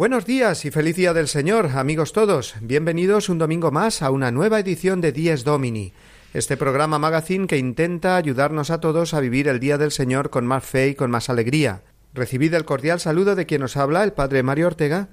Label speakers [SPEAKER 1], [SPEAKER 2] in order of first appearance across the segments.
[SPEAKER 1] Buenos días y feliz día del Señor, amigos todos. Bienvenidos un domingo más a una nueva edición de Dies Domini, este programa magazine que intenta ayudarnos a todos a vivir el día del Señor con más fe y con más alegría. Recibid el cordial saludo de quien nos habla, el Padre Mario Ortega,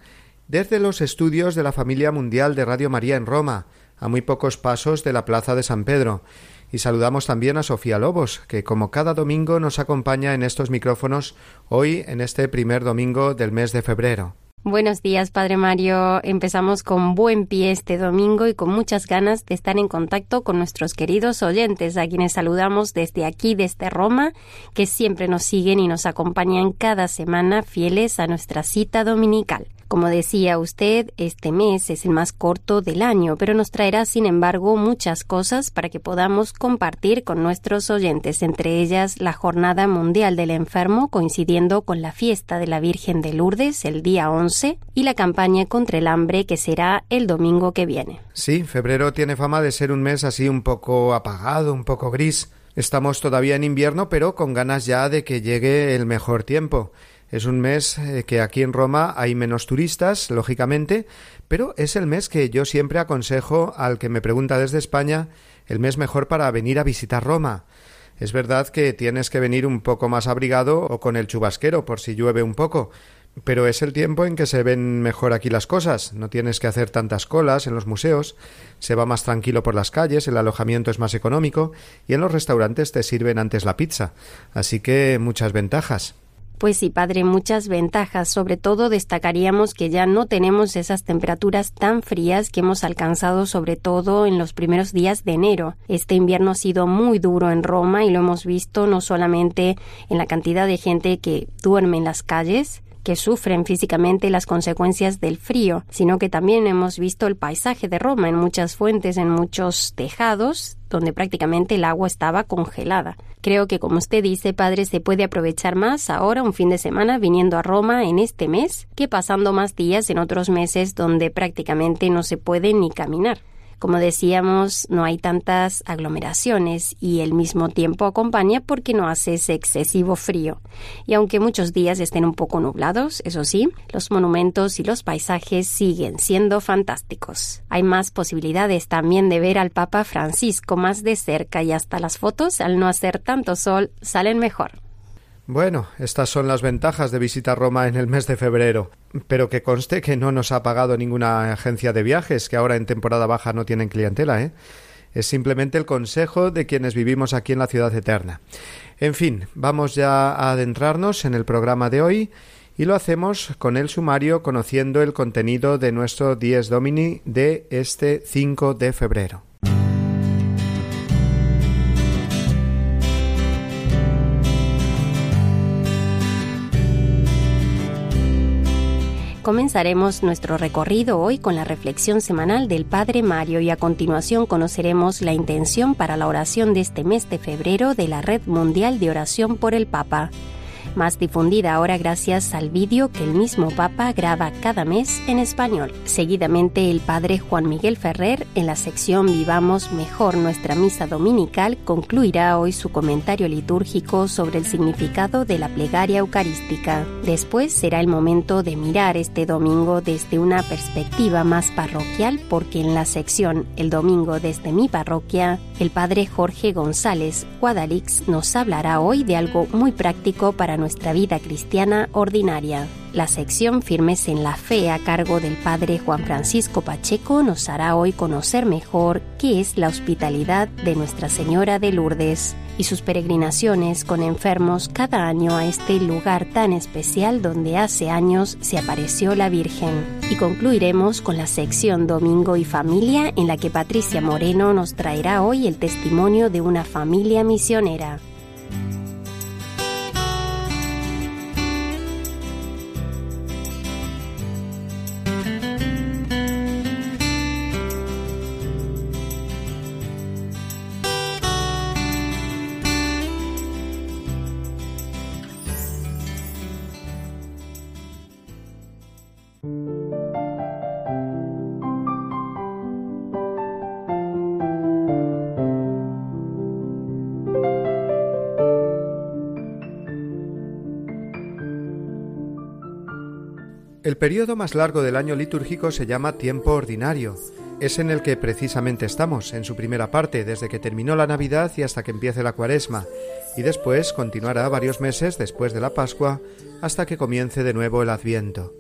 [SPEAKER 1] desde los estudios de la familia mundial de Radio María en Roma, a muy pocos pasos de la Plaza de San Pedro. Y saludamos también a Sofía Lobos, que como cada domingo nos acompaña en estos micrófonos hoy en este primer domingo del mes de febrero.
[SPEAKER 2] Buenos días, Padre Mario. Empezamos con buen pie este domingo y con muchas ganas de estar en contacto con nuestros queridos oyentes, a quienes saludamos desde aquí, desde Roma, que siempre nos siguen y nos acompañan cada semana fieles a nuestra cita dominical. Como decía usted, este mes es el más corto del año, pero nos traerá, sin embargo, muchas cosas para que podamos compartir con nuestros oyentes, entre ellas la Jornada Mundial del Enfermo, coincidiendo con la fiesta de la Virgen de Lourdes el día 11, y la campaña contra el hambre que será el domingo que viene.
[SPEAKER 1] Sí, febrero tiene fama de ser un mes así un poco apagado, un poco gris. Estamos todavía en invierno, pero con ganas ya de que llegue el mejor tiempo. Es un mes eh, que aquí en Roma hay menos turistas, lógicamente, pero es el mes que yo siempre aconsejo al que me pregunta desde España el mes mejor para venir a visitar Roma. Es verdad que tienes que venir un poco más abrigado o con el chubasquero por si llueve un poco, pero es el tiempo en que se ven mejor aquí las cosas. No tienes que hacer tantas colas en los museos, se va más tranquilo por las calles, el alojamiento es más económico y en los restaurantes te sirven antes la pizza. Así que muchas ventajas.
[SPEAKER 2] Pues sí, padre, muchas ventajas. Sobre todo destacaríamos que ya no tenemos esas temperaturas tan frías que hemos alcanzado sobre todo en los primeros días de enero. Este invierno ha sido muy duro en Roma y lo hemos visto no solamente en la cantidad de gente que duerme en las calles, que sufren físicamente las consecuencias del frío, sino que también hemos visto el paisaje de Roma en muchas fuentes, en muchos tejados, donde prácticamente el agua estaba congelada. Creo que, como usted dice, padre, se puede aprovechar más ahora un fin de semana viniendo a Roma en este mes que pasando más días en otros meses donde prácticamente no se puede ni caminar. Como decíamos, no hay tantas aglomeraciones y el mismo tiempo acompaña porque no hace ese excesivo frío. Y aunque muchos días estén un poco nublados, eso sí, los monumentos y los paisajes siguen siendo fantásticos. Hay más posibilidades también de ver al Papa Francisco más de cerca y hasta las fotos, al no hacer tanto sol, salen mejor.
[SPEAKER 1] Bueno, estas son las ventajas de visitar Roma en el mes de febrero. Pero que conste que no nos ha pagado ninguna agencia de viajes, que ahora en temporada baja no tienen clientela, ¿eh? Es simplemente el consejo de quienes vivimos aquí en la ciudad eterna. En fin, vamos ya a adentrarnos en el programa de hoy y lo hacemos con el sumario conociendo el contenido de nuestro Dies Domini de este 5 de febrero.
[SPEAKER 2] Comenzaremos nuestro recorrido hoy con la reflexión semanal del Padre Mario y a continuación conoceremos la intención para la oración de este mes de febrero de la Red Mundial de Oración por el Papa más difundida ahora gracias al vídeo que el mismo Papa graba cada mes en español. Seguidamente el Padre Juan Miguel Ferrer, en la sección Vivamos Mejor nuestra Misa Dominical, concluirá hoy su comentario litúrgico sobre el significado de la plegaria eucarística. Después será el momento de mirar este domingo desde una perspectiva más parroquial porque en la sección El domingo desde mi parroquia, el Padre Jorge González Guadalix nos hablará hoy de algo muy práctico para nuestra vida cristiana ordinaria. La sección Firmes en la Fe a cargo del Padre Juan Francisco Pacheco nos hará hoy conocer mejor qué es la hospitalidad de Nuestra Señora de Lourdes y sus peregrinaciones con enfermos cada año a este lugar tan especial donde hace años se apareció la Virgen. Y concluiremos con la sección Domingo y Familia en la que Patricia Moreno nos traerá hoy el testimonio de una familia misionera.
[SPEAKER 1] El periodo más largo del año litúrgico se llama tiempo ordinario. Es en el que precisamente estamos, en su primera parte, desde que terminó la Navidad y hasta que empiece la Cuaresma, y después continuará varios meses después de la Pascua hasta que comience de nuevo el Adviento.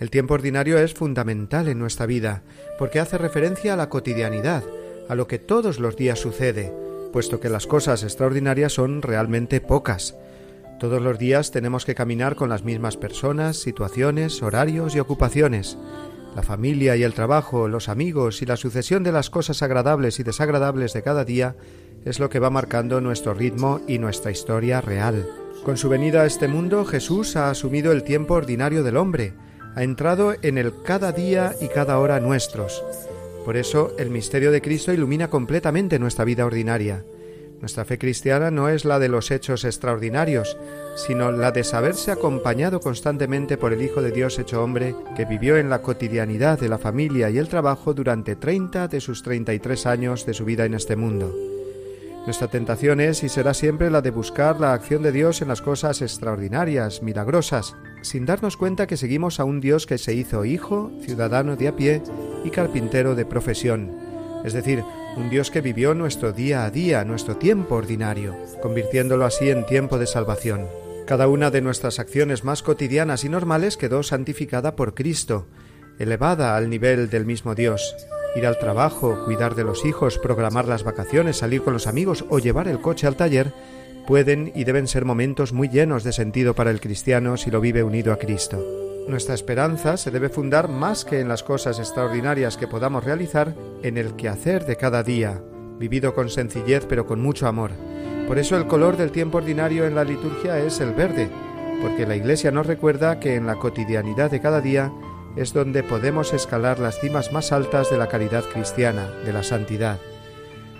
[SPEAKER 1] El tiempo ordinario es fundamental en nuestra vida, porque hace referencia a la cotidianidad, a lo que todos los días sucede, puesto que las cosas extraordinarias son realmente pocas. Todos los días tenemos que caminar con las mismas personas, situaciones, horarios y ocupaciones. La familia y el trabajo, los amigos y la sucesión de las cosas agradables y desagradables de cada día es lo que va marcando nuestro ritmo y nuestra historia real. Con su venida a este mundo, Jesús ha asumido el tiempo ordinario del hombre, ha entrado en el cada día y cada hora nuestros. Por eso el misterio de Cristo ilumina completamente nuestra vida ordinaria. Nuestra fe cristiana no es la de los hechos extraordinarios, sino la de saberse acompañado constantemente por el Hijo de Dios hecho hombre, que vivió en la cotidianidad de la familia y el trabajo durante treinta de sus treinta y tres años de su vida en este mundo. Nuestra tentación es y será siempre la de buscar la acción de Dios en las cosas extraordinarias, milagrosas, sin darnos cuenta que seguimos a un Dios que se hizo hijo, ciudadano de a pie y carpintero de profesión, es decir, un Dios que vivió nuestro día a día, nuestro tiempo ordinario, convirtiéndolo así en tiempo de salvación. Cada una de nuestras acciones más cotidianas y normales quedó santificada por Cristo, elevada al nivel del mismo Dios. Ir al trabajo, cuidar de los hijos, programar las vacaciones, salir con los amigos o llevar el coche al taller pueden y deben ser momentos muy llenos de sentido para el cristiano si lo vive unido a Cristo. Nuestra esperanza se debe fundar más que en las cosas extraordinarias que podamos realizar, en el quehacer de cada día, vivido con sencillez pero con mucho amor. Por eso el color del tiempo ordinario en la liturgia es el verde, porque la Iglesia nos recuerda que en la cotidianidad de cada día es donde podemos escalar las cimas más altas de la caridad cristiana, de la santidad.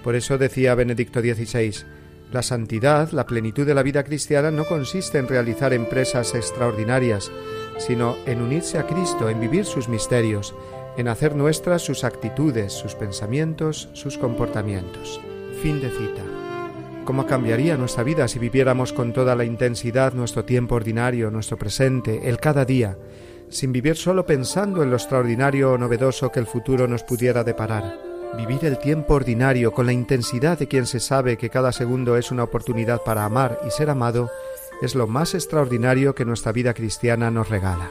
[SPEAKER 1] Por eso decía Benedicto XVI, la santidad, la plenitud de la vida cristiana no consiste en realizar empresas extraordinarias, sino en unirse a Cristo, en vivir sus misterios, en hacer nuestras sus actitudes, sus pensamientos, sus comportamientos. Fin de cita. ¿Cómo cambiaría nuestra vida si viviéramos con toda la intensidad nuestro tiempo ordinario, nuestro presente, el cada día, sin vivir solo pensando en lo extraordinario o novedoso que el futuro nos pudiera deparar? Vivir el tiempo ordinario con la intensidad de quien se sabe que cada segundo es una oportunidad para amar y ser amado es lo más extraordinario que nuestra vida cristiana nos regala.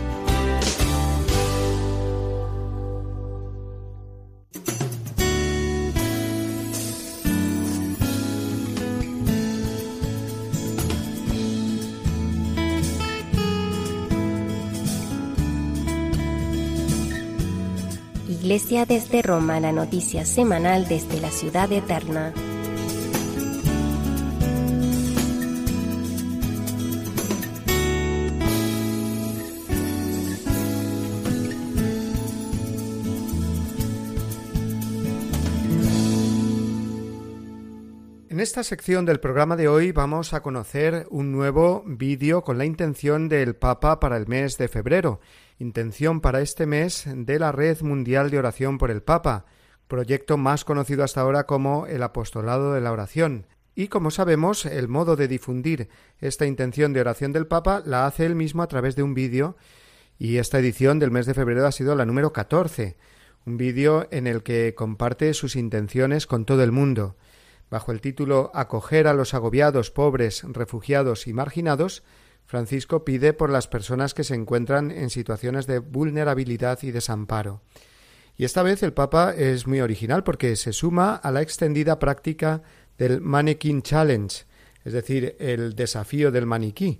[SPEAKER 2] Iglesia desde Roma, la noticia semanal desde la ciudad eterna.
[SPEAKER 1] Esta sección del programa de hoy vamos a conocer un nuevo vídeo con la intención del Papa para el mes de febrero intención para este mes de la Red Mundial de Oración por el Papa, proyecto más conocido hasta ahora como el Apostolado de la Oración. Y como sabemos, el modo de difundir esta intención de oración del Papa la hace él mismo a través de un vídeo, y esta edición del mes de febrero ha sido la número 14, un vídeo en el que comparte sus intenciones con todo el mundo. Bajo el título Acoger a los agobiados, pobres, refugiados y marginados, Francisco pide por las personas que se encuentran en situaciones de vulnerabilidad y desamparo. Y esta vez el Papa es muy original porque se suma a la extendida práctica del Mannequin Challenge, es decir, el desafío del maniquí,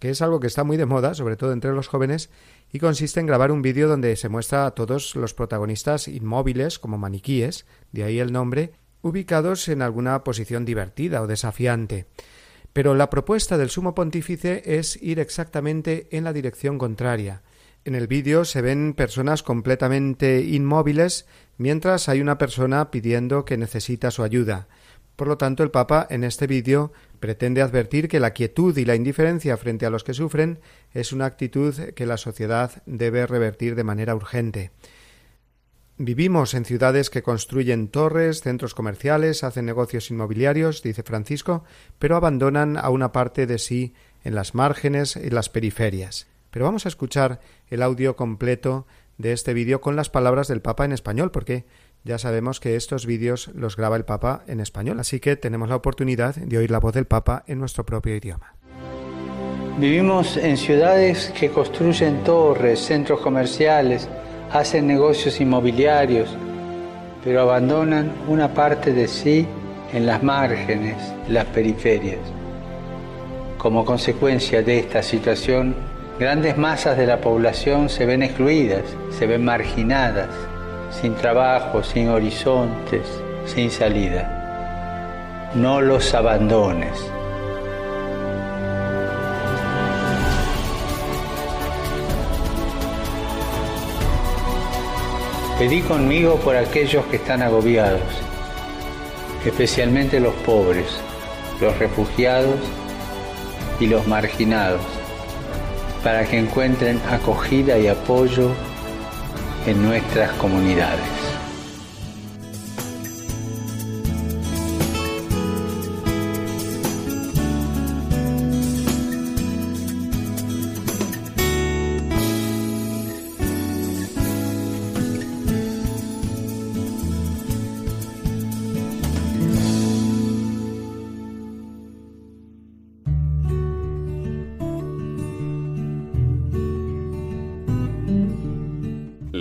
[SPEAKER 1] que es algo que está muy de moda, sobre todo entre los jóvenes, y consiste en grabar un vídeo donde se muestra a todos los protagonistas inmóviles como maniquíes, de ahí el nombre, ubicados en alguna posición divertida o desafiante. Pero la propuesta del sumo pontífice es ir exactamente en la dirección contraria. En el vídeo se ven personas completamente inmóviles mientras hay una persona pidiendo que necesita su ayuda. Por lo tanto, el Papa en este vídeo pretende advertir que la quietud y la indiferencia frente a los que sufren es una actitud que la sociedad debe revertir de manera urgente. Vivimos en ciudades que construyen torres, centros comerciales, hacen negocios inmobiliarios, dice Francisco, pero abandonan a una parte de sí en las márgenes y las periferias. Pero vamos a escuchar el audio completo de este vídeo con las palabras del Papa en español, porque ya sabemos que estos vídeos los graba el Papa en español, así que tenemos la oportunidad de oír la voz del Papa en nuestro propio idioma.
[SPEAKER 3] Vivimos en ciudades que construyen torres, centros comerciales, hacen negocios inmobiliarios, pero abandonan una parte de sí en las márgenes, las periferias. Como consecuencia de esta situación, grandes masas de la población se ven excluidas, se ven marginadas, sin trabajo, sin horizontes, sin salida. No los abandones. Pedí conmigo por aquellos que están agobiados, especialmente los pobres, los refugiados y los marginados, para que encuentren acogida y apoyo en nuestras comunidades.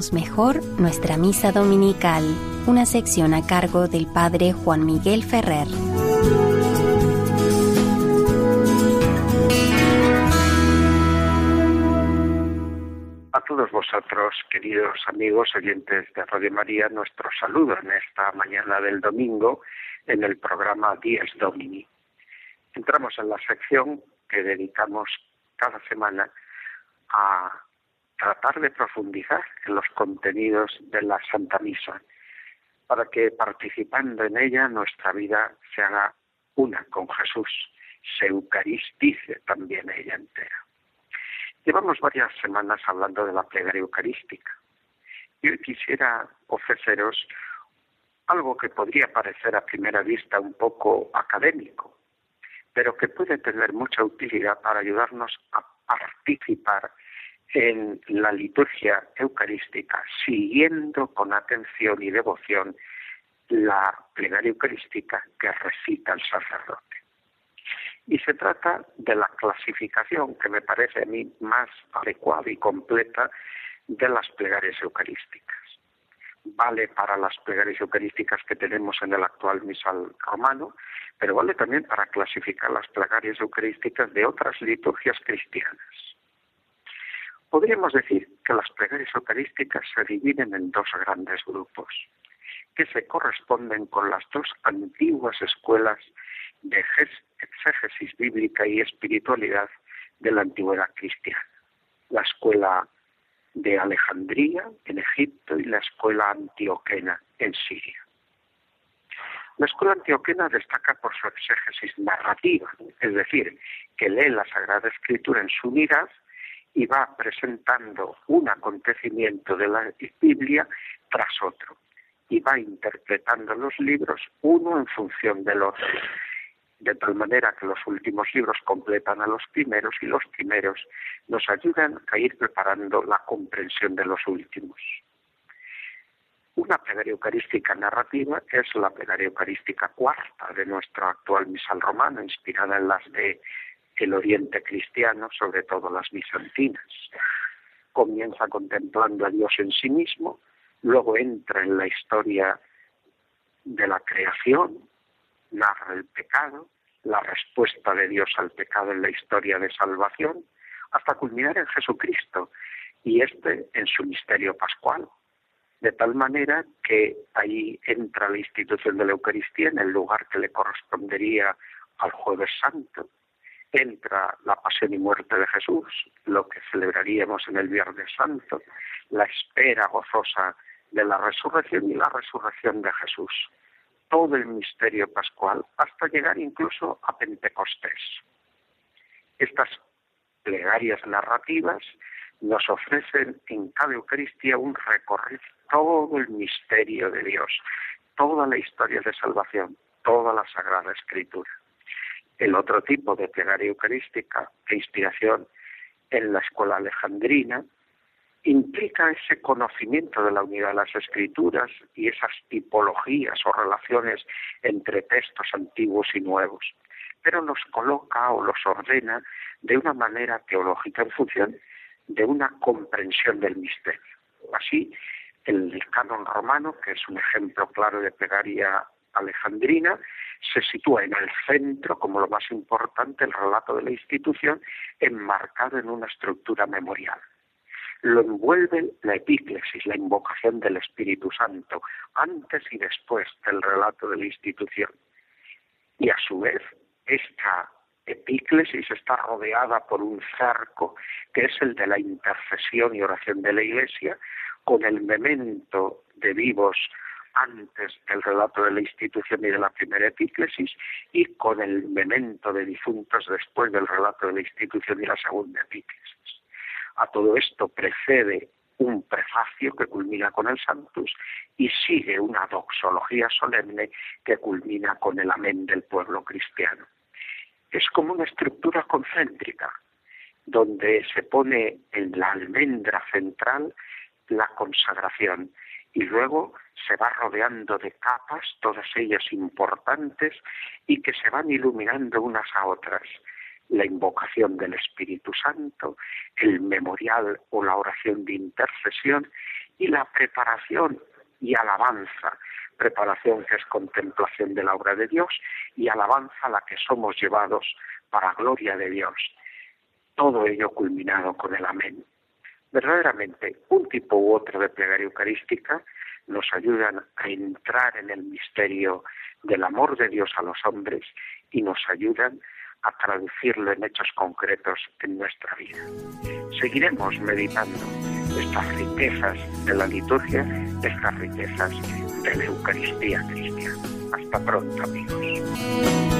[SPEAKER 2] Mejor nuestra misa dominical, una sección a cargo del Padre Juan Miguel Ferrer.
[SPEAKER 4] todos vosotros, queridos amigos oyentes de Radio María, nuestro saludo en esta mañana del domingo en el programa Días Domini. Entramos en la sección que dedicamos cada semana a tratar de profundizar en los contenidos de la Santa Misa, para que participando en ella nuestra vida se haga una con Jesús, se eucaristice también ella entera. Llevamos varias semanas hablando de la plegaria eucarística y hoy quisiera ofreceros algo que podría parecer a primera vista un poco académico, pero que puede tener mucha utilidad para ayudarnos a participar en la liturgia eucarística, siguiendo con atención y devoción la plegaria eucarística que recita el sacerdote. Y se trata de la clasificación que me parece a mí más adecuada y completa de las plegarias eucarísticas. Vale para las plegarias eucarísticas que tenemos en el actual misal romano, pero vale también para clasificar las plegarias eucarísticas de otras liturgias cristianas. Podríamos decir que las plegarias eucarísticas se dividen en dos grandes grupos, que se corresponden con las dos antiguas escuelas de exégesis bíblica y espiritualidad de la antigüedad cristiana. La escuela de Alejandría en Egipto y la escuela antioquena en Siria. La escuela antioquena destaca por su exégesis narrativa, es decir, que lee la Sagrada Escritura en su unidad y va presentando un acontecimiento de la Biblia tras otro y va interpretando los libros uno en función del otro, de tal manera que los últimos libros completan a los primeros y los primeros nos ayudan a ir preparando la comprensión de los últimos. Una plegaria eucarística narrativa es la plegaria eucarística cuarta de nuestro actual misal romano, inspirada en las de el Oriente cristiano, sobre todo las bizantinas. Comienza contemplando a Dios en sí mismo, luego entra en la historia de la creación, narra el pecado, la respuesta de Dios al pecado en la historia de salvación, hasta culminar en Jesucristo y este en su misterio pascual. De tal manera que ahí entra la institución de la Eucaristía en el lugar que le correspondería al jueves santo. Entra la pasión y muerte de Jesús, lo que celebraríamos en el Viernes Santo, la espera gozosa de la resurrección y la resurrección de Jesús todo el misterio pascual hasta llegar incluso a Pentecostés. Estas plegarias narrativas nos ofrecen en cada Eucaristía un recorrido todo el misterio de Dios, toda la historia de salvación, toda la Sagrada Escritura. El otro tipo de plegaria eucarística de inspiración en la escuela alejandrina implica ese conocimiento de la unidad de las escrituras y esas tipologías o relaciones entre textos antiguos y nuevos, pero los coloca o los ordena de una manera teológica en función de una comprensión del misterio. Así, el canon romano, que es un ejemplo claro de plegaria alejandrina, se sitúa en el centro como lo más importante el relato de la institución, enmarcado en una estructura memorial lo envuelve la epíclesis, la invocación del Espíritu Santo, antes y después del relato de la institución. Y a su vez, esta epíclesis está rodeada por un cerco que es el de la intercesión y oración de la Iglesia, con el memento de vivos antes del relato de la institución y de la primera epíclesis y con el memento de difuntos después del relato de la institución y la segunda epíclesis. A todo esto precede un prefacio que culmina con el Santus y sigue una doxología solemne que culmina con el amén del pueblo cristiano. Es como una estructura concéntrica donde se pone en la almendra central la consagración y luego se va rodeando de capas, todas ellas importantes, y que se van iluminando unas a otras la invocación del Espíritu Santo, el memorial o la oración de intercesión y la preparación y alabanza, preparación que es contemplación de la obra de Dios y alabanza a la que somos llevados para gloria de Dios. Todo ello culminado con el amén. Verdaderamente, un tipo u otro de plegaria eucarística nos ayudan a entrar en el misterio del amor de Dios a los hombres y nos ayudan a traducirlo en hechos concretos en nuestra vida. Seguiremos meditando estas riquezas de la liturgia, estas riquezas de la Eucaristía cristiana. Hasta pronto, amigos.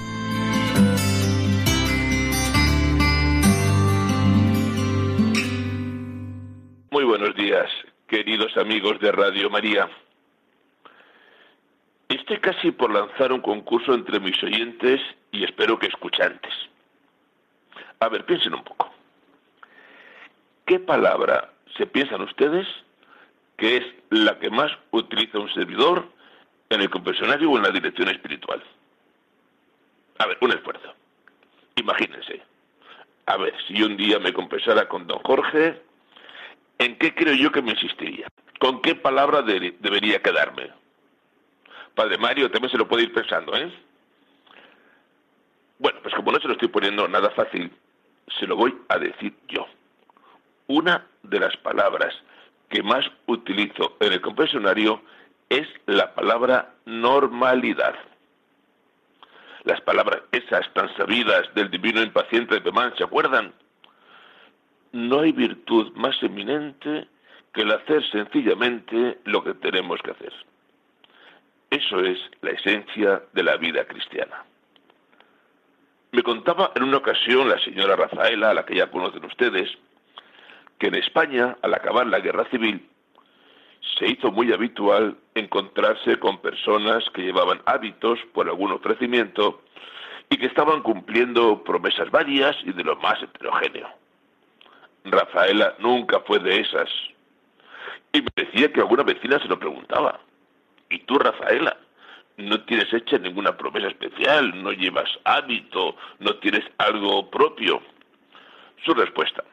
[SPEAKER 5] Amigos de Radio María. Estoy casi por lanzar un concurso entre mis oyentes y espero que escuchantes. A ver, piensen un poco. ¿Qué palabra se piensan ustedes que es la que más utiliza un servidor en el confesionario o en la dirección espiritual? A ver, un esfuerzo. Imagínense. A ver, si un día me confesara con don Jorge, ¿En qué creo yo que me insistiría? ¿Con qué palabra debería quedarme? Padre Mario también se lo puede ir pensando, ¿eh? Bueno, pues como no se lo estoy poniendo nada fácil, se lo voy a decir yo. Una de las palabras que más utilizo en el confesionario es la palabra normalidad. Las palabras esas tan sabidas del divino impaciente de Pemán, ¿se acuerdan? No hay virtud más eminente que el hacer sencillamente lo que tenemos que hacer. Eso es la esencia de la vida cristiana. Me contaba en una ocasión la señora Rafaela, a la que ya conocen ustedes, que en España, al acabar la guerra civil, se hizo muy habitual encontrarse con personas que llevaban hábitos por algún ofrecimiento y que estaban cumpliendo promesas varias y de lo más heterogéneo. Rafaela nunca fue de esas. Y me decía que alguna vecina se lo preguntaba. ¿Y tú, Rafaela? No tienes hecha ninguna promesa especial, no llevas hábito, no tienes algo propio. Su respuesta.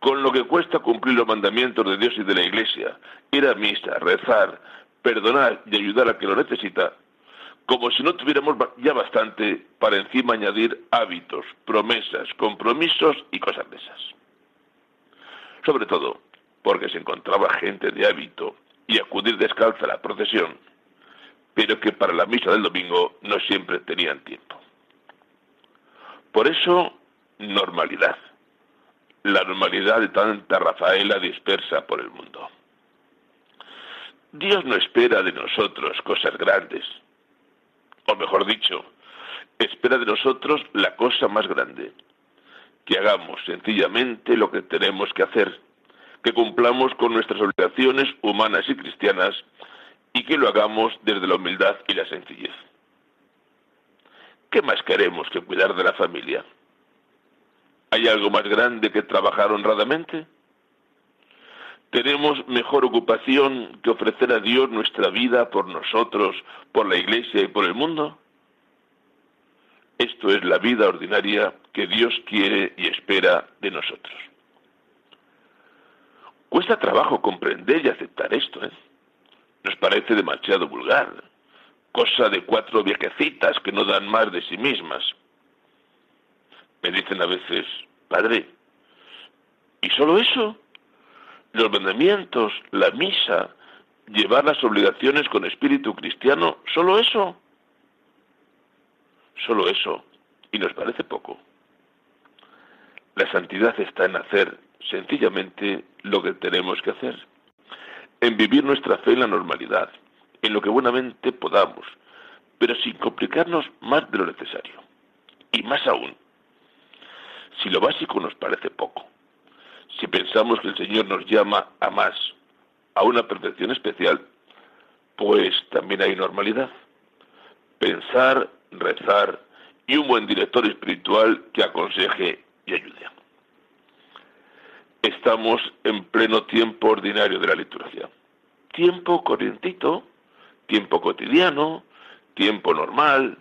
[SPEAKER 5] Con lo que cuesta cumplir los mandamientos de Dios y de la Iglesia, ir a misa, rezar, perdonar y ayudar a que lo necesita, como si no tuviéramos ya bastante para encima añadir hábitos, promesas, compromisos y cosas de esas. Sobre todo porque se encontraba gente de hábito y acudir descalza a la procesión, pero que para la misa del domingo no siempre tenían tiempo. Por eso, normalidad. La normalidad de tanta Rafaela dispersa por el mundo. Dios no espera de nosotros cosas grandes, o mejor dicho, espera de nosotros la cosa más grande, que hagamos sencillamente lo que tenemos que hacer, que cumplamos con nuestras obligaciones humanas y cristianas y que lo hagamos desde la humildad y la sencillez. ¿Qué más queremos que cuidar de la familia? ¿Hay algo más grande que trabajar honradamente? ¿Tenemos mejor ocupación que ofrecer a Dios nuestra vida por nosotros, por la Iglesia y por el mundo? Esto es la vida ordinaria que Dios quiere y espera de nosotros. Cuesta trabajo comprender y aceptar esto, ¿eh? Nos parece demasiado vulgar, cosa de cuatro viejecitas que no dan más de sí mismas. Me dicen a veces, Padre, ¿y solo eso? Los mandamientos, la misa, llevar las obligaciones con espíritu cristiano, solo eso. Solo eso. Y nos parece poco. La santidad está en hacer sencillamente lo que tenemos que hacer, en vivir nuestra fe en la normalidad, en lo que buenamente podamos, pero sin complicarnos más de lo necesario. Y más aún, si lo básico nos parece poco, Si pensamos que el Señor nos llama a más, a una perfección especial, pues también hay normalidad. Pensar, rezar y un buen director espiritual que aconseje y ayude. Estamos en pleno tiempo ordinario de la liturgia. Tiempo corrientito, tiempo cotidiano, tiempo normal.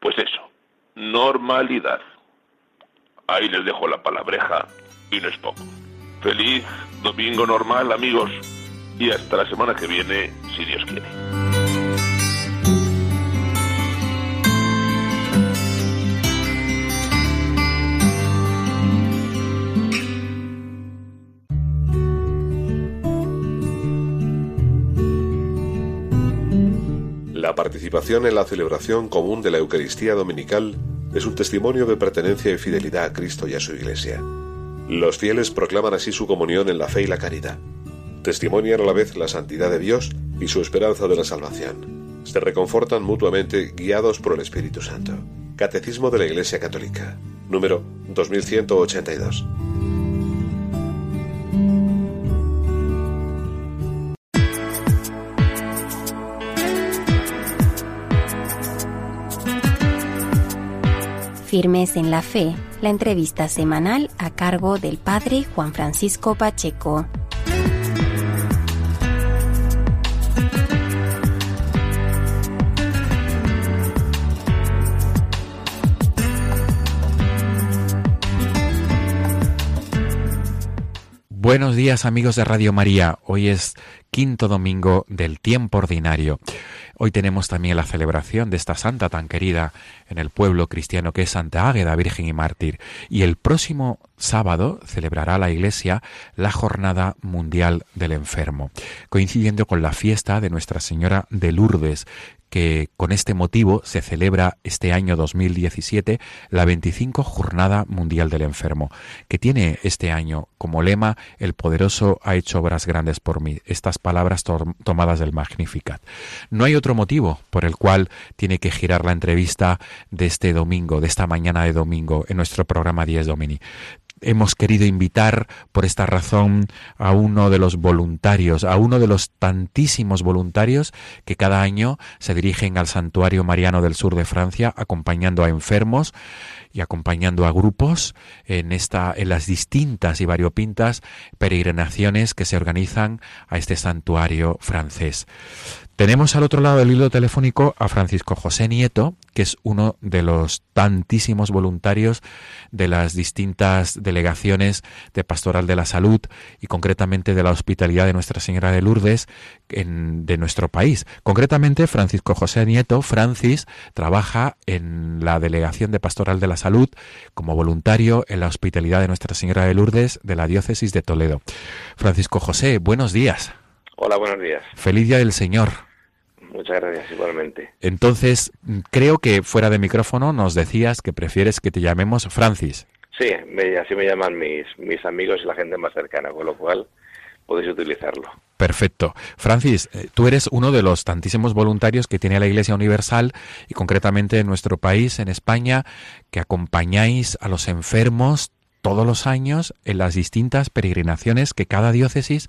[SPEAKER 5] Pues eso, normalidad. Ahí les dejo la palabreja y no es poco. Feliz domingo normal, amigos, y hasta la semana que viene, si Dios quiere.
[SPEAKER 6] La participación en la celebración común de la Eucaristía Dominical es un testimonio de pertenencia y fidelidad a Cristo y a su Iglesia. Los fieles proclaman así su comunión en la fe y la caridad. Testimonian a la vez la santidad de Dios y su esperanza de la salvación. Se reconfortan mutuamente guiados por el Espíritu Santo. Catecismo de la Iglesia Católica, número 2182.
[SPEAKER 2] Firmes en la Fe, la entrevista semanal a cargo del Padre Juan Francisco Pacheco.
[SPEAKER 7] Buenos días amigos de Radio María, hoy es quinto domingo del tiempo ordinario. Hoy tenemos también la celebración de esta santa tan querida en el pueblo cristiano que es Santa Águeda, Virgen y Mártir. Y el próximo sábado celebrará la Iglesia la Jornada Mundial del Enfermo, coincidiendo con la fiesta de Nuestra Señora de Lourdes, que con este motivo se celebra este año 2017 la 25 Jornada Mundial del Enfermo, que tiene este año como lema El poderoso ha hecho obras grandes por mí. Estas palabras tomadas del Magnificat. No hay otro motivo por el cual tiene que girar la entrevista de este domingo, de esta mañana de domingo, en nuestro programa 10 Domini hemos querido invitar por esta razón a uno de los voluntarios, a uno de los tantísimos voluntarios que cada año se dirigen al santuario mariano del sur de Francia acompañando a enfermos y acompañando a grupos en en las distintas y variopintas peregrinaciones que se organizan a este santuario francés. Tenemos al otro lado del hilo telefónico a Francisco José Nieto, que es uno de los tantísimos voluntarios de las distintas delegaciones de Pastoral de la Salud y concretamente de la Hospitalidad de Nuestra Señora de Lourdes en, de nuestro país. Concretamente, Francisco José Nieto, Francis, trabaja en la Delegación de Pastoral de la Salud como voluntario en la Hospitalidad de Nuestra Señora de Lourdes de la Diócesis de Toledo. Francisco José, buenos días.
[SPEAKER 8] Hola, buenos días.
[SPEAKER 7] Feliz Día del Señor.
[SPEAKER 8] Muchas gracias, igualmente.
[SPEAKER 7] Entonces, creo que fuera de micrófono nos decías que prefieres que te llamemos Francis.
[SPEAKER 8] Sí, así me llaman mis, mis amigos y la gente más cercana, con lo cual podéis utilizarlo.
[SPEAKER 7] Perfecto. Francis, eh, tú eres uno de los tantísimos voluntarios que tiene la Iglesia Universal y concretamente en nuestro país, en España, que acompañáis a los enfermos todos los años en las distintas peregrinaciones que cada diócesis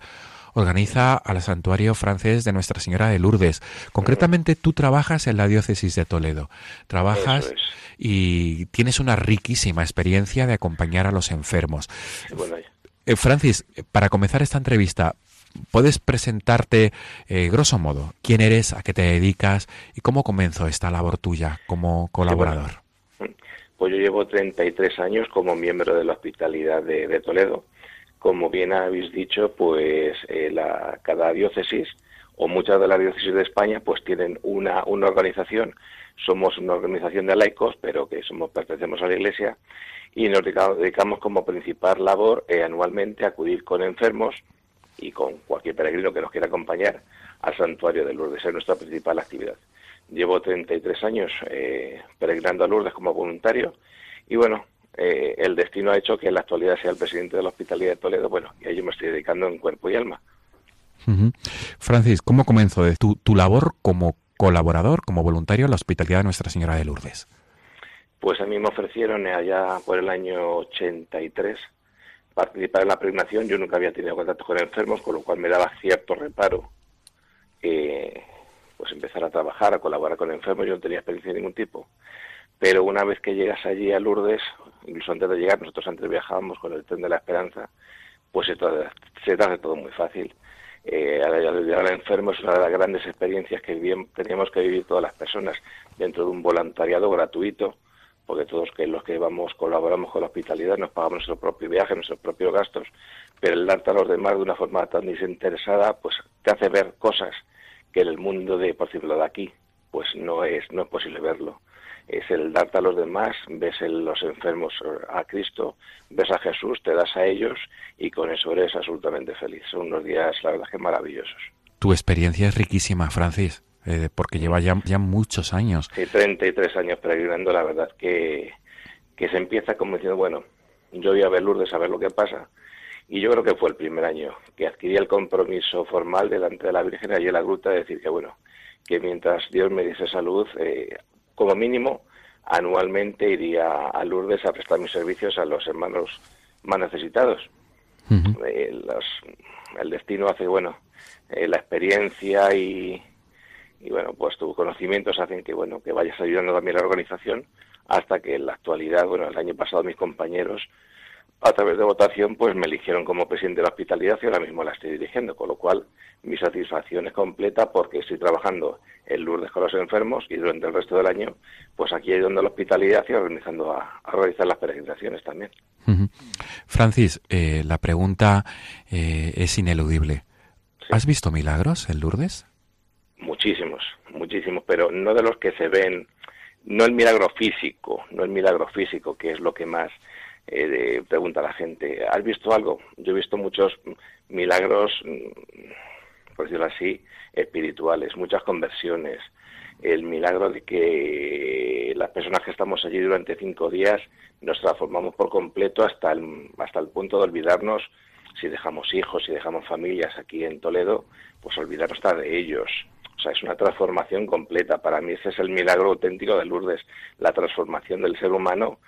[SPEAKER 7] organiza al santuario francés de Nuestra Señora de Lourdes. Concretamente, tú trabajas en la diócesis de Toledo. Trabajas y tienes una riquísima experiencia de acompañar a los enfermos. Eh, Francis, para comenzar esta entrevista, ¿puedes presentarte, eh, grosso modo, quién eres, a qué te dedicas y cómo comenzó esta labor tuya como colaborador?
[SPEAKER 8] Pues yo llevo 33 años como miembro de la Hospitalidad de Toledo como bien habéis dicho, pues eh, la, cada diócesis o muchas de las diócesis de España pues tienen una, una organización. Somos una organización de laicos, pero que somos pertenecemos a la Iglesia y nos dedicamos como principal labor eh, anualmente a acudir con enfermos y con cualquier peregrino que nos quiera acompañar al santuario de Lourdes. Es nuestra principal actividad. Llevo 33 años eh, peregrinando a Lourdes como voluntario y bueno, eh, el destino ha hecho que en la actualidad sea el presidente de la Hospitalidad de Toledo, bueno, y a ello me estoy dedicando en cuerpo y alma.
[SPEAKER 7] Francis, ¿cómo comenzó tu, tu labor como colaborador, como voluntario en la Hospitalidad de Nuestra Señora de Lourdes?
[SPEAKER 8] Pues a mí me ofrecieron allá por el año 83 participar en la pregnación. Yo nunca había tenido contacto con enfermos, con lo cual me daba cierto reparo eh, pues empezar a trabajar, a colaborar con enfermos. Yo no tenía experiencia de ningún tipo. Pero una vez que llegas allí a Lourdes, incluso antes de llegar, nosotros antes viajábamos con el tren de la esperanza, pues se, se hace todo muy fácil. Eh, al enfermo es una de las grandes experiencias que teníamos que vivir todas las personas dentro de un voluntariado gratuito, porque todos que los que vamos colaboramos con la hospitalidad nos pagamos nuestro propio viaje, nuestros propios gastos, pero el darte a los demás de una forma tan desinteresada, pues te hace ver cosas que en el mundo de, por ejemplo, de aquí, pues no es, no es posible verlo es el darte a los demás, ves los enfermos a Cristo, ves a Jesús, te das a ellos y con eso eres absolutamente feliz. Son unos días, la verdad, que maravillosos.
[SPEAKER 7] Tu experiencia es riquísima, Francis, eh, porque lleva ya, ya muchos años.
[SPEAKER 8] Sí, 33 años peregrinando, la verdad que, que se empieza como diciendo, bueno, yo voy a ver Lourdes a ver lo que pasa. Y yo creo que fue el primer año que adquirí el compromiso formal delante de la Virgen allí en la gruta de decir que, bueno, que mientras Dios me diese salud, eh, como mínimo, anualmente iría a Lourdes a prestar mis servicios a los hermanos más necesitados. Eh, el destino hace, bueno, eh, la experiencia y, y, bueno, pues tus conocimientos hacen que, bueno, que vayas ayudando también a la organización hasta que en la actualidad, bueno, el año pasado mis compañeros a través de votación, pues me eligieron como presidente de la hospitalidad y ahora mismo la estoy dirigiendo, con lo cual mi satisfacción es completa porque estoy trabajando en Lourdes con los enfermos y durante el resto del año, pues aquí ayudando a la hospitalidad y organizando a, realizar las peregrinaciones también.
[SPEAKER 7] Francis, eh, la pregunta eh, es ineludible. ¿Has visto milagros en Lourdes?
[SPEAKER 8] Muchísimos, muchísimos, pero no de los que se ven, no el milagro físico, no el milagro físico, que es lo que más eh, pregunta a la gente, ¿has visto algo? Yo he visto muchos milagros, mm, por decirlo así, espirituales, muchas conversiones. El milagro de que las personas que estamos allí durante cinco días nos transformamos por completo hasta el, hasta el punto de olvidarnos, si dejamos hijos, si dejamos familias aquí en Toledo, pues olvidarnos de ellos. O sea, es una transformación completa. Para mí ese es el milagro auténtico de Lourdes, la transformación del ser humano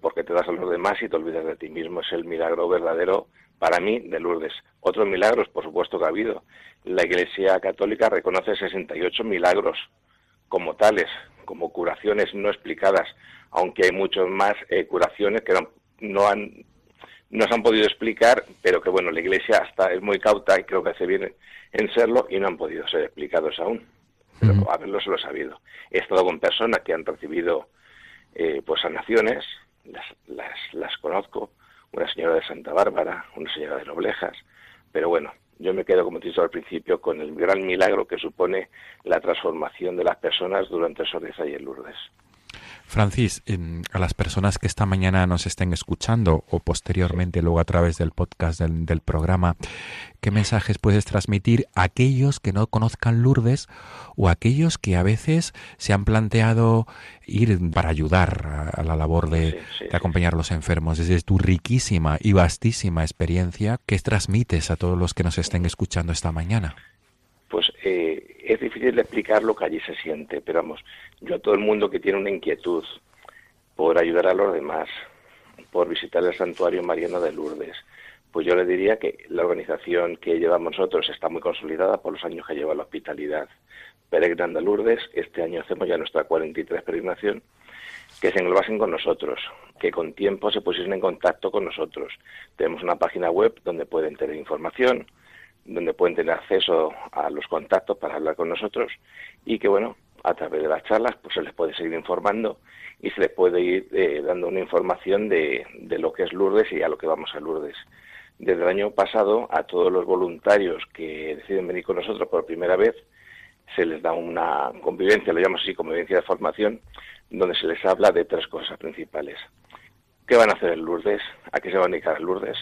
[SPEAKER 8] porque te das a los demás y te olvidas de ti mismo. Es el milagro verdadero para mí de Lourdes. Otros milagros, por supuesto que ha habido. La Iglesia Católica reconoce 68 milagros como tales, como curaciones no explicadas, aunque hay muchos más eh, curaciones que no, han no se han podido explicar, pero que bueno, la Iglesia hasta es muy cauta y creo que hace bien en serlo y no han podido ser explicados aún. Pero haberlo se lo sabido. He estado con personas que han recibido eh, pues sanaciones, las, las, las conozco, una señora de Santa Bárbara, una señora de Noblejas, pero bueno, yo me quedo, como te he dicho al principio, con el gran milagro que supone la transformación de las personas durante esos días en Lourdes.
[SPEAKER 7] Francis, a las personas que esta mañana nos estén escuchando o posteriormente luego a través del podcast del, programa, ¿qué mensajes puedes transmitir a aquellos que no conozcan Lourdes o a aquellos que a veces se han planteado ir para ayudar a, la labor de, acompañar a los enfermos? Desde tu riquísima y vastísima experiencia, ¿qué transmites a todos los que nos estén escuchando esta mañana?
[SPEAKER 8] Pues eh, es difícil explicar lo que allí se siente, pero vamos, yo a todo el mundo que tiene una inquietud por ayudar a los demás, por visitar el santuario mariano de Lourdes, pues yo le diría que la organización que llevamos nosotros está muy consolidada por los años que lleva la hospitalidad peregrina de Lourdes. Este año hacemos ya nuestra 43 peregrinación, que se englobasen con nosotros, que con tiempo se pusiesen en contacto con nosotros. Tenemos una página web donde pueden tener información, donde pueden tener acceso a los contactos para hablar con nosotros y que, bueno, a través de las charlas pues se les puede seguir informando y se les puede ir eh, dando una información de, de, lo que es Lourdes y a lo que vamos a Lourdes. Desde el año pasado a todos los voluntarios que deciden venir con nosotros por primera vez se les da una convivencia, lo llamamos así, convivencia de formación, donde se les habla de tres cosas principales. ¿Qué van a hacer en Lourdes? ¿A qué se van a dedicar a Lourdes?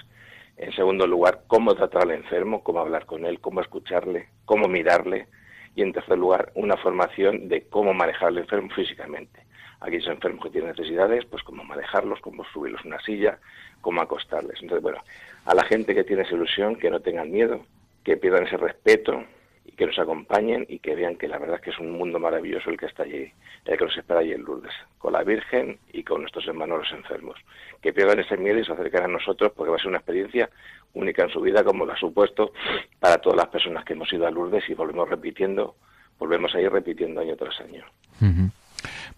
[SPEAKER 8] En segundo lugar, cómo tratar al enfermo, cómo hablar con él, cómo escucharle, cómo mirarle. Y en tercer lugar, una formación de cómo manejar al enfermo físicamente. Aquellos enfermos que tienen necesidades, pues cómo manejarlos, cómo subirlos a una silla, cómo acostarles. Entonces, bueno, a la gente que tiene esa ilusión, que no tengan miedo, que pierdan ese respeto y que nos acompañen y que vean que la verdad es que es un mundo maravilloso el que está allí, el que nos espera allí en Lourdes, con la Virgen y con nuestros hermanos los enfermos. Que pierdan ese miedo y se acerquen a nosotros porque va a ser una experiencia única en su vida, como lo ha supuesto para todas las personas que hemos ido a Lourdes y volvemos repitiendo, volvemos a ir repitiendo año tras año.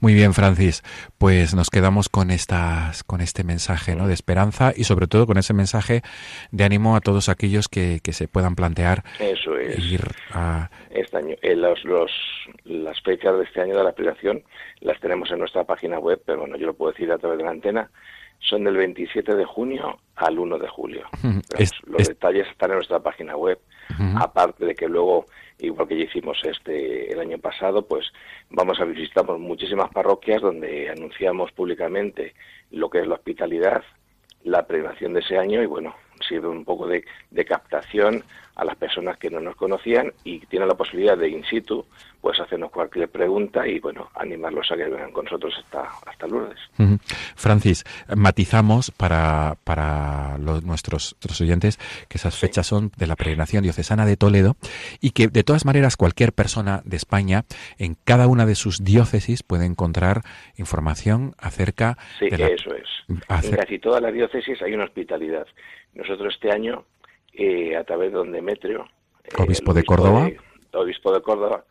[SPEAKER 7] Muy bien, Francis. Pues nos quedamos con estas, con este mensaje, ¿no? De esperanza y sobre todo con ese mensaje de ánimo a todos aquellos que, que se puedan plantear
[SPEAKER 8] Eso es.
[SPEAKER 7] ir a
[SPEAKER 8] este año. Eh, los, los, las fechas de este año de la aplicación las tenemos en nuestra página web, pero bueno, yo lo puedo decir a través de la antena. Son del 27 de junio al 1 de julio.
[SPEAKER 7] Es-
[SPEAKER 8] los
[SPEAKER 7] es-
[SPEAKER 8] detalles están en nuestra página web. Aparte de que luego, igual que ya hicimos este el año pasado, pues vamos a visitar muchísimas parroquias donde anunciamos públicamente lo que es la hospitalidad, la prevención de ese año y bueno, sirve un poco de, de captación a las personas que no nos conocían y tienen la posibilidad de in situ pues hacernos cualquier pregunta y bueno, animarlos a que vengan con nosotros hasta, hasta Lourdes.
[SPEAKER 7] Francis, matizamos para, para los, nuestros, nuestros oyentes que esas fechas son de la peregrinación diocesana de Toledo y que de todas maneras cualquier persona de España en cada una de sus diócesis puede encontrar información acerca
[SPEAKER 8] Sí,
[SPEAKER 7] de la...
[SPEAKER 8] eso es. En casi todas las diócesis hay una hospitalidad. Nosotros este año, eh, a través de don Demetrio, eh,
[SPEAKER 7] Obispo de Córdoba.
[SPEAKER 8] de- obispo de Córdoba,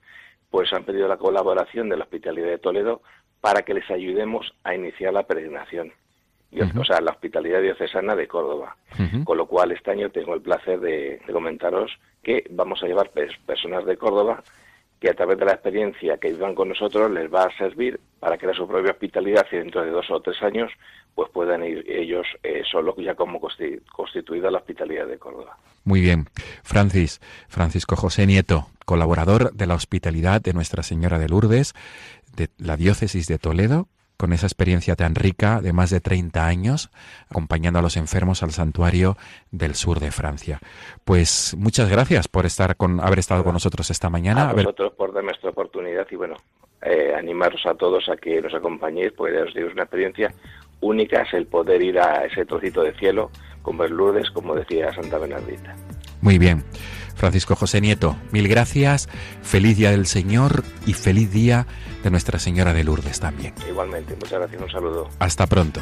[SPEAKER 8] pues han pedido la colaboración de la hospitalidad de Toledo para que les ayudemos a iniciar la peregrinación. O sea, la hospitalidad diocesana de Córdoba. Con lo cual, este año tengo el placer de, de comentaros que vamos a llevar pers- personas de Córdoba que a través de la experiencia que vivan con nosotros les va a servir para crear su propia hospitalidad y dentro de dos o tres años pues puedan ir ellos eh, solos ya como consti- constituida la hospitalidad de Córdoba.
[SPEAKER 7] Muy bien. Francis, Francisco José Nieto, colaborador de la hospitalidad de Nuestra Señora de Lourdes, de la diócesis de Toledo, con esa experiencia tan rica de más de 30 años, acompañando a los enfermos al santuario del sur de Francia. Pues muchas gracias por estar con, haber estado con nosotros esta mañana.
[SPEAKER 8] a
[SPEAKER 7] haber-
[SPEAKER 8] vosotros por darme esta oportunidad y bueno, eh, animaros a todos a que nos acompañéis, porque os digo, es una experiencia única, es el poder ir a ese trocito de cielo, como es Lourdes, como decía Santa Bernardita.
[SPEAKER 7] Muy bien. Francisco José Nieto, mil gracias, feliz día del Señor y feliz día de Nuestra Señora de Lourdes también.
[SPEAKER 8] Igualmente, muchas gracias, un saludo.
[SPEAKER 7] Hasta pronto.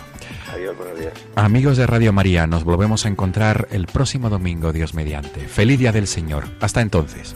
[SPEAKER 8] Adiós, buenos días.
[SPEAKER 7] Amigos de Radio María, nos volvemos a encontrar el próximo domingo, Dios mediante. Feliz día del Señor. Hasta entonces.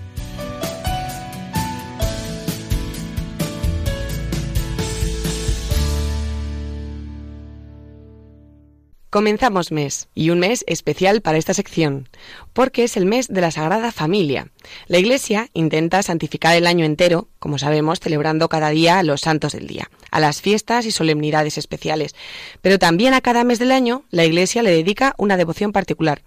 [SPEAKER 9] Comenzamos mes, y un mes especial para esta sección, porque es el mes de la Sagrada Familia. La Iglesia intenta santificar el año entero, como sabemos, celebrando cada día a los santos del día, a las fiestas y solemnidades especiales, pero también a cada mes del año la Iglesia le dedica una devoción particular,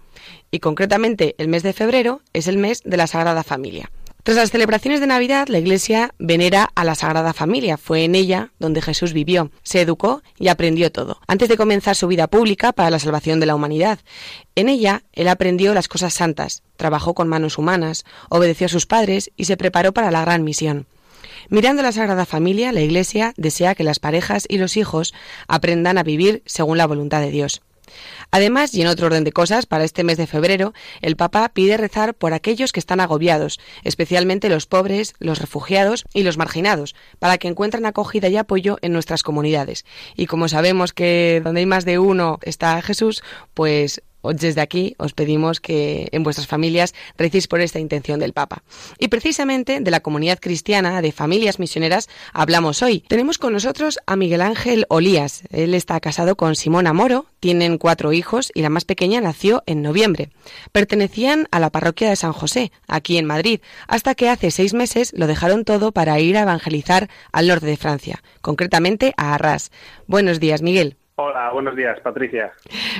[SPEAKER 9] y concretamente el mes de febrero es el mes de la Sagrada Familia. Tras las celebraciones de Navidad, la Iglesia venera a la Sagrada Familia. Fue en ella donde Jesús vivió, se educó y aprendió todo, antes de comenzar su vida pública para la salvación de la humanidad. En ella, él aprendió las cosas santas, trabajó con manos humanas, obedeció a sus padres y se preparó para la gran misión. Mirando la Sagrada Familia, la Iglesia desea que las parejas y los hijos aprendan a vivir según la voluntad de Dios. Además, y en otro orden de cosas, para este mes de febrero, el Papa pide rezar por aquellos que están agobiados, especialmente los pobres, los refugiados y los marginados, para que encuentren acogida y apoyo en nuestras comunidades. Y como sabemos que donde hay más de uno está Jesús, pues desde aquí os pedimos que en vuestras familias recéis por esta intención del Papa. Y precisamente de la comunidad cristiana de familias misioneras hablamos hoy. Tenemos con nosotros a Miguel Ángel Olías. Él está casado con Simona Moro, tienen cuatro hijos y la más pequeña nació en noviembre. Pertenecían a la parroquia de San José, aquí en Madrid, hasta que hace seis meses lo dejaron todo para ir a evangelizar al norte de Francia, concretamente a Arras. Buenos días, Miguel.
[SPEAKER 10] Hola, buenos días, Patricia.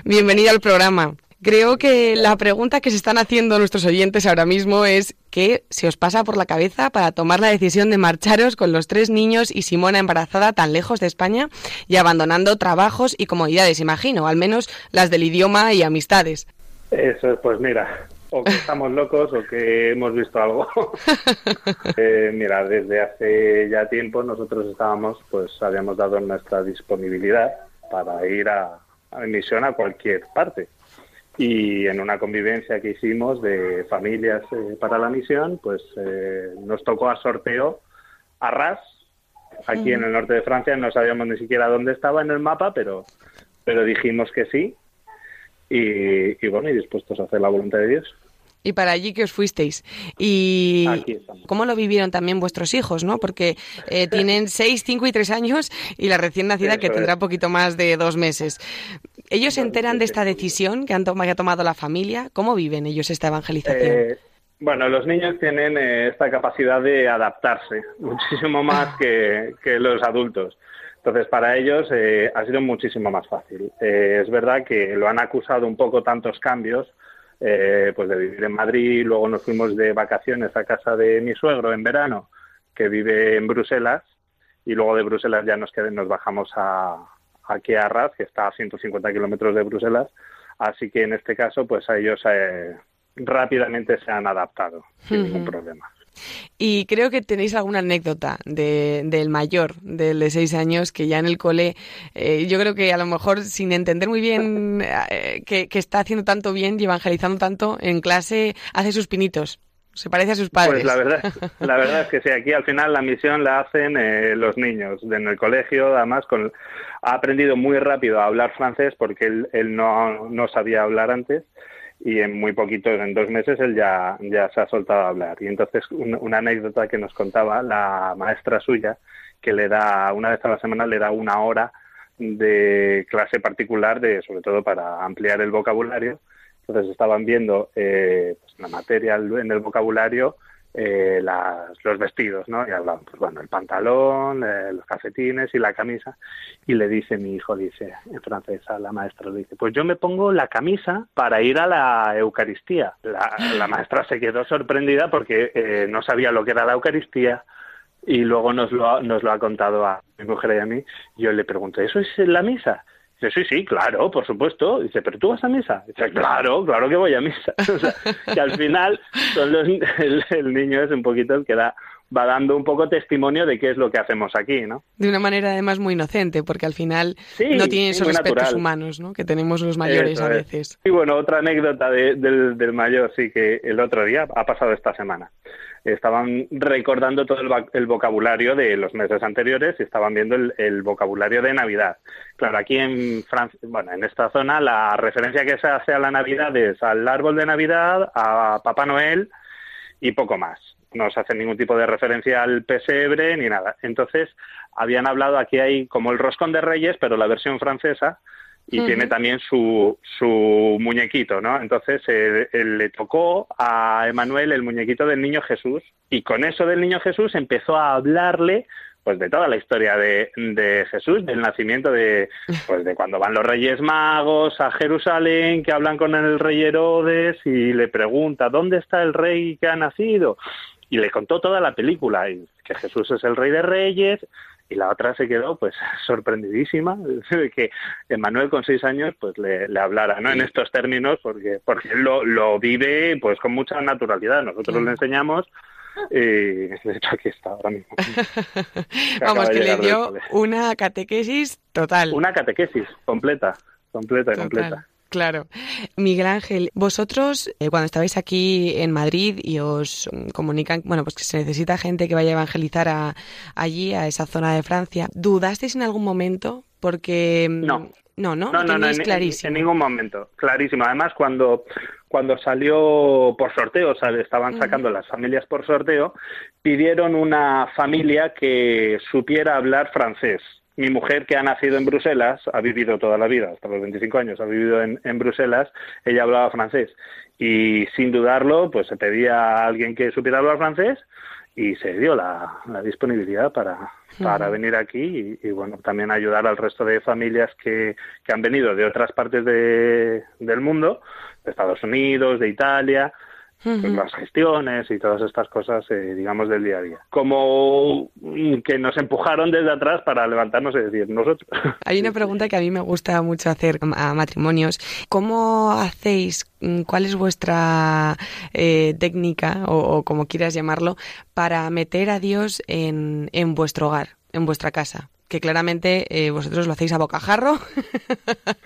[SPEAKER 9] Bienvenida al programa. Creo que la pregunta que se están haciendo nuestros oyentes ahora mismo es ¿qué se os pasa por la cabeza para tomar la decisión de marcharos con los tres niños y Simona embarazada tan lejos de España y abandonando trabajos y comodidades, imagino, al menos las del idioma y amistades.
[SPEAKER 10] Eso, pues mira, o que estamos locos o que hemos visto algo. Eh, mira, desde hace ya tiempo nosotros estábamos, pues habíamos dado nuestra disponibilidad para ir a, a misión a cualquier parte. Y en una convivencia que hicimos de familias eh, para la misión, pues eh, nos tocó a sorteo Arras, aquí en el norte de Francia. No sabíamos ni siquiera dónde estaba en el mapa, pero, pero dijimos que sí. Y, y bueno, y dispuestos a hacer la voluntad de Dios
[SPEAKER 9] y para allí que os fuisteis. ¿Y cómo lo vivieron también vuestros hijos? ¿no? Porque eh, tienen 6, 5 y 3 años y la recién nacida que tendrá poquito más de dos meses. ¿Ellos se enteran de esta decisión que, han ha tomado la familia? ¿Cómo viven ellos esta evangelización?
[SPEAKER 10] Eh, bueno, los niños tienen eh, esta capacidad de adaptarse muchísimo más que, que los adultos. Entonces, para ellos ha sido muchísimo más fácil. es verdad que lo han acusado un poco tantos cambios, eh, pues de vivir en Madrid, luego nos fuimos de vacaciones a casa de mi suegro en verano, que vive en Bruselas, y luego de Bruselas ya nos, nos bajamos a, aquí a Arras, que está a 150 kilómetros de Bruselas, así que en este caso, pues a ellos eh, rápidamente se han adaptado sin ningún problema.
[SPEAKER 9] Y creo que tenéis alguna anécdota de, del mayor, del de seis años, que ya en el cole, eh, yo creo que a lo mejor sin entender muy bien eh, que, está haciendo tanto bien y evangelizando tanto en clase, hace sus pinitos. Se parece a sus padres.
[SPEAKER 10] Pues la verdad, la verdad es que sí, aquí al final la misión la hacen eh, los niños. En el colegio, además, con, ha aprendido muy rápido a hablar francés porque él, él no, no sabía hablar antes y en muy poquito, en dos meses, él ya, ya se ha soltado a hablar. Y entonces una anécdota que nos contaba la maestra suya, que le da, una vez a la semana, le da una hora de clase particular, de, sobre todo para ampliar el vocabulario. Entonces estaban viendo eh, pues, la materia en el vocabulario eh, los vestidos, ¿no? Y hablan, pues bueno, el pantalón, eh, los calcetines y la camisa. Y le dice mi hijo, dice en francés a la maestra, le dice, pues yo me pongo la camisa para ir a la Eucaristía. La, maestra se quedó sorprendida porque eh, no sabía lo que era la Eucaristía y luego nos lo, nos lo ha contado a mi mujer y a mí. Yo le pregunto, ¿eso es la misa? Dice, sí, sí, claro, por supuesto. Dice, ¿pero tú vas a misa? Dice, claro, claro que voy a misa. O sea, que al final son los, el, niño es un poquito el que da, va dando un poco testimonio de qué es lo que hacemos aquí, ¿no?
[SPEAKER 9] De una manera además muy inocente, porque al final no tiene esos respetos humanos, ¿no? Que tenemos los mayores a veces.
[SPEAKER 10] Y bueno, otra anécdota del, del mayor, sí, que el otro día ha pasado esta semana estaban recordando todo el, vocabulario de los meses anteriores y estaban viendo el, vocabulario de Navidad. Claro, aquí en Francia, bueno, en esta zona la referencia que se hace a la Navidad es al árbol de Navidad, a Papá Noel y poco más. No se hace ningún tipo de referencia al pesebre ni nada. Entonces, habían hablado, aquí hay como el roscón de reyes, pero la versión francesa, y tiene también su, su muñequito, ¿no? Entonces eh, él, le tocó a Emanuel el muñequito del niño Jesús y con eso del niño Jesús empezó a hablarle pues de toda la historia de, de, Jesús, del nacimiento de, pues de cuando van los Reyes Magos a Jerusalén, que hablan con el rey Herodes y le pregunta, ¿dónde está el rey que ha nacido? Y le contó toda la película, y que Jesús es el rey de reyes, y la otra se quedó pues sorprendidísima de que Manuel con seis años pues le, hablara no en estos términos porque porque él lo, lo vive pues con mucha naturalidad. Nosotros le enseñamos y de hecho aquí está ahora mismo.
[SPEAKER 9] Vamos que le dio una catequesis total.
[SPEAKER 10] Una catequesis completa completa y completa
[SPEAKER 9] Claro. Miguel Ángel, vosotros eh, cuando estabais aquí en Madrid y os comunican, bueno, pues que se necesita gente que vaya a evangelizar a, allí, a esa zona de Francia, ¿dudasteis en algún momento? Porque
[SPEAKER 10] mm, no.
[SPEAKER 9] No, no,
[SPEAKER 10] no, no, no
[SPEAKER 9] clarísimo.
[SPEAKER 10] En, ningún momento, clarísimo. Además, cuando, cuando salió por sorteo, o sea, estaban sacando las familias por sorteo, pidieron una familia que supiera hablar francés. Mi mujer, que ha nacido en Bruselas, ha vivido toda la vida, hasta los 25 años, ha vivido en, en Bruselas, ella hablaba francés. Y sin dudarlo, pues se pedía a alguien que supiera hablar francés y se dio la, disponibilidad para, para venir aquí y, bueno, también ayudar al resto de familias que, que han venido de otras partes de, del mundo, de Estados Unidos, de Italia, pues las gestiones y todas estas cosas, eh, digamos, del día a día. Como que nos empujaron desde atrás para levantarnos y decir nosotros.
[SPEAKER 9] Hay una pregunta que a mí me gusta mucho hacer a matrimonios. ¿Cómo hacéis, mm, cuál es vuestra eh, técnica, o, como quieras llamarlo, para meter a Dios en, en vuestro hogar, en vuestra casa? Que claramente eh, vosotros lo hacéis a bocajarro,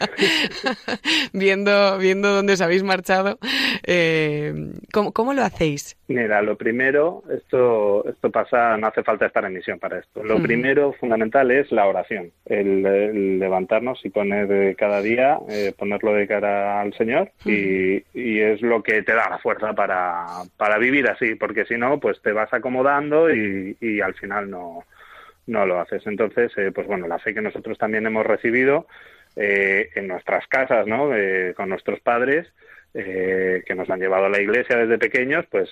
[SPEAKER 9] viendo, viendo dónde os habéis marchado. Eh, ¿cómo, lo hacéis?
[SPEAKER 10] Mira, lo primero, esto, esto pasa, no hace falta estar en misión para esto. Lo primero, fundamental, es la oración, el, levantarnos y poner cada día, eh, ponerlo de cara al Señor y, y, es lo que te da la fuerza para, para vivir así, porque si no, pues te vas acomodando y, y al final no no lo haces. Entonces, eh, pues bueno, la fe que nosotros también hemos recibido eh, en nuestras casas, ¿no? con nuestros padres, eh, que nos han llevado a la iglesia desde pequeños, pues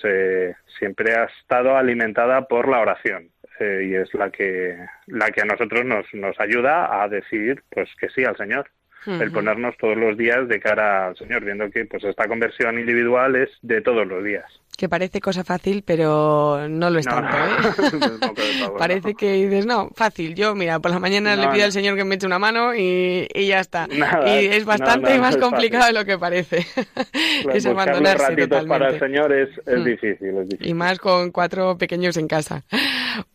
[SPEAKER 10] siempre ha estado alimentada por la oración. y es la que la que a nosotros nos, nos ayuda a decir pues que sí al Señor el ponernos todos los días de cara al Señor viendo que pues esta conversión individual es de todos los días
[SPEAKER 9] que parece cosa fácil, pero no lo es tanto. ¿eh? parece que dices, no, fácil. Yo, mira, por la mañana le pido al Señor que me eche una mano y, ya está. y es bastante más complicado de lo que parece.
[SPEAKER 10] es abandonarse totalmente. para el Señor es, mm. difícil, es difícil.
[SPEAKER 9] Y más con cuatro pequeños en casa.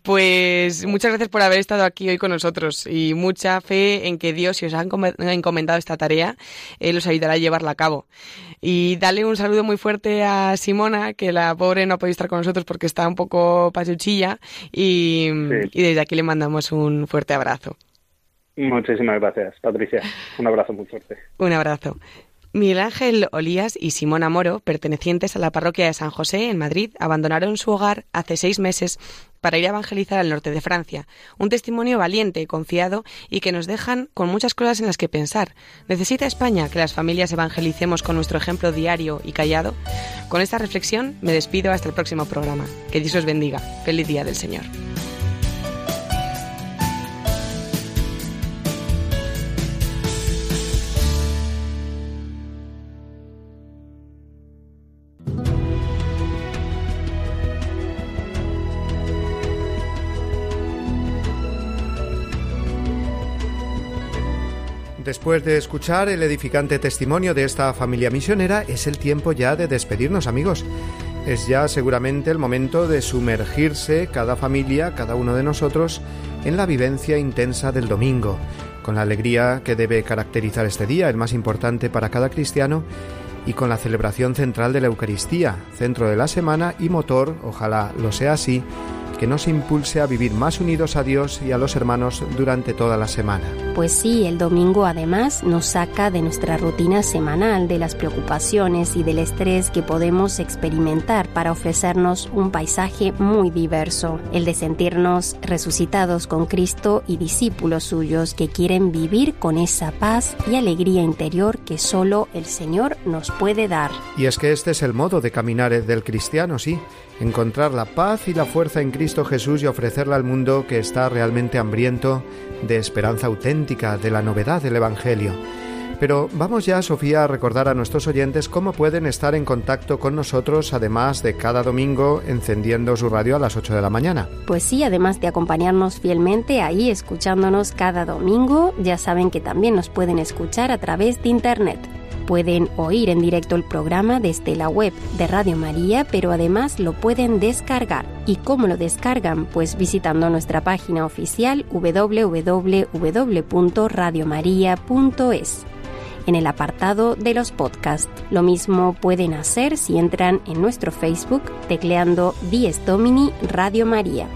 [SPEAKER 9] Pues muchas gracias por haber estado aquí hoy con nosotros y mucha fe en que Dios, si os ha encomendado esta tarea, Él os ayudará a llevarla a cabo. Y dale un saludo muy fuerte a Simona, que la pobre no ha podido estar con nosotros porque está un poco pachuchilla y, desde aquí le mandamos un fuerte abrazo.
[SPEAKER 10] Muchísimas gracias, Patricia. Un abrazo muy fuerte.
[SPEAKER 9] Un abrazo. Miguel Ángel Olías y Simona Moro, pertenecientes a la parroquia de San José en Madrid, abandonaron su hogar hace seis meses para ir a evangelizar al norte de Francia. Un testimonio valiente, confiado y que nos dejan con muchas cosas en las que pensar. ¿Necesita España que las familias evangelicemos con nuestro ejemplo diario y callado? Con esta reflexión me despido hasta el próximo programa. Que Dios os bendiga. Feliz día del Señor.
[SPEAKER 1] Después de escuchar el edificante testimonio de esta familia misionera, es el tiempo ya de despedirnos amigos. Es ya seguramente el momento de sumergirse cada familia, cada uno de nosotros, en la vivencia intensa del domingo, con la alegría que debe caracterizar este día, el más importante para cada cristiano, y con la celebración central de la Eucaristía, centro de la semana y motor, ojalá lo sea así, que nos impulse a vivir más unidos a Dios y a los hermanos durante toda la semana.
[SPEAKER 2] Pues sí, el domingo además nos saca de nuestra rutina semanal, de las preocupaciones y del estrés que podemos experimentar para ofrecernos un paisaje muy diverso, el de sentirnos resucitados con Cristo y discípulos suyos que quieren vivir con esa paz y alegría interior que solo el Señor nos puede dar.
[SPEAKER 1] Y es que este es el modo de caminar del cristiano, sí encontrar la paz y la fuerza en Cristo Jesús y ofrecerla al mundo que está realmente hambriento de esperanza auténtica, de la novedad del Evangelio. Pero vamos ya, Sofía, a recordar a nuestros oyentes cómo pueden estar en contacto con nosotros, además de cada domingo encendiendo su radio a las 8 de la mañana.
[SPEAKER 2] Pues sí, además de acompañarnos fielmente ahí escuchándonos cada domingo, ya saben que también nos pueden escuchar a través de Internet. Pueden oír en directo el programa desde la web de Radio María, pero además lo pueden descargar. ¿Y cómo lo descargan? Pues visitando nuestra página oficial www.radiomaria.es en el apartado de los podcasts. Lo mismo pueden hacer si entran en nuestro Facebook tecleando Dies Domini Radio María.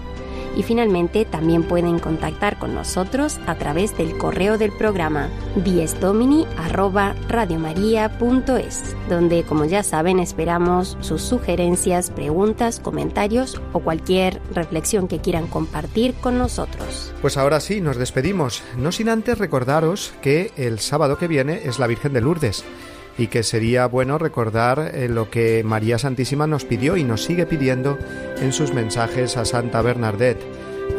[SPEAKER 2] Y finalmente también pueden contactar con nosotros a través del correo del programa diesdomini@radiomaria.es, donde como ya saben esperamos sus sugerencias, preguntas, comentarios o cualquier reflexión que quieran compartir con nosotros.
[SPEAKER 1] Pues ahora sí, nos despedimos, no sin antes recordaros que el sábado que viene es la Virgen de Lourdes y que sería bueno recordar eh, lo que María Santísima nos pidió y nos sigue pidiendo en sus mensajes a Santa Bernadette,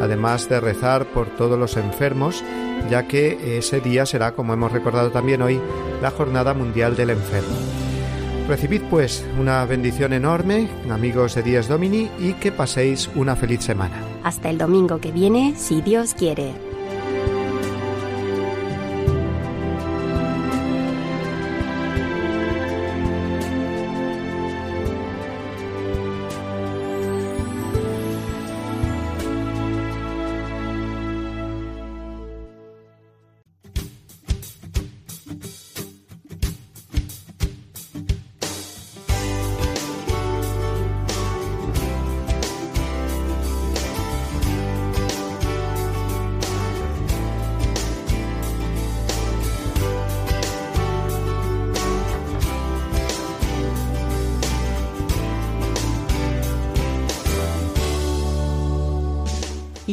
[SPEAKER 1] además de rezar por todos los enfermos, ya que ese día será, como hemos recordado también hoy, la Jornada Mundial del Enfermo. Recibid pues una bendición enorme, amigos de Díaz Domini, y que paséis una feliz semana.
[SPEAKER 2] Hasta el domingo que viene, si Dios quiere.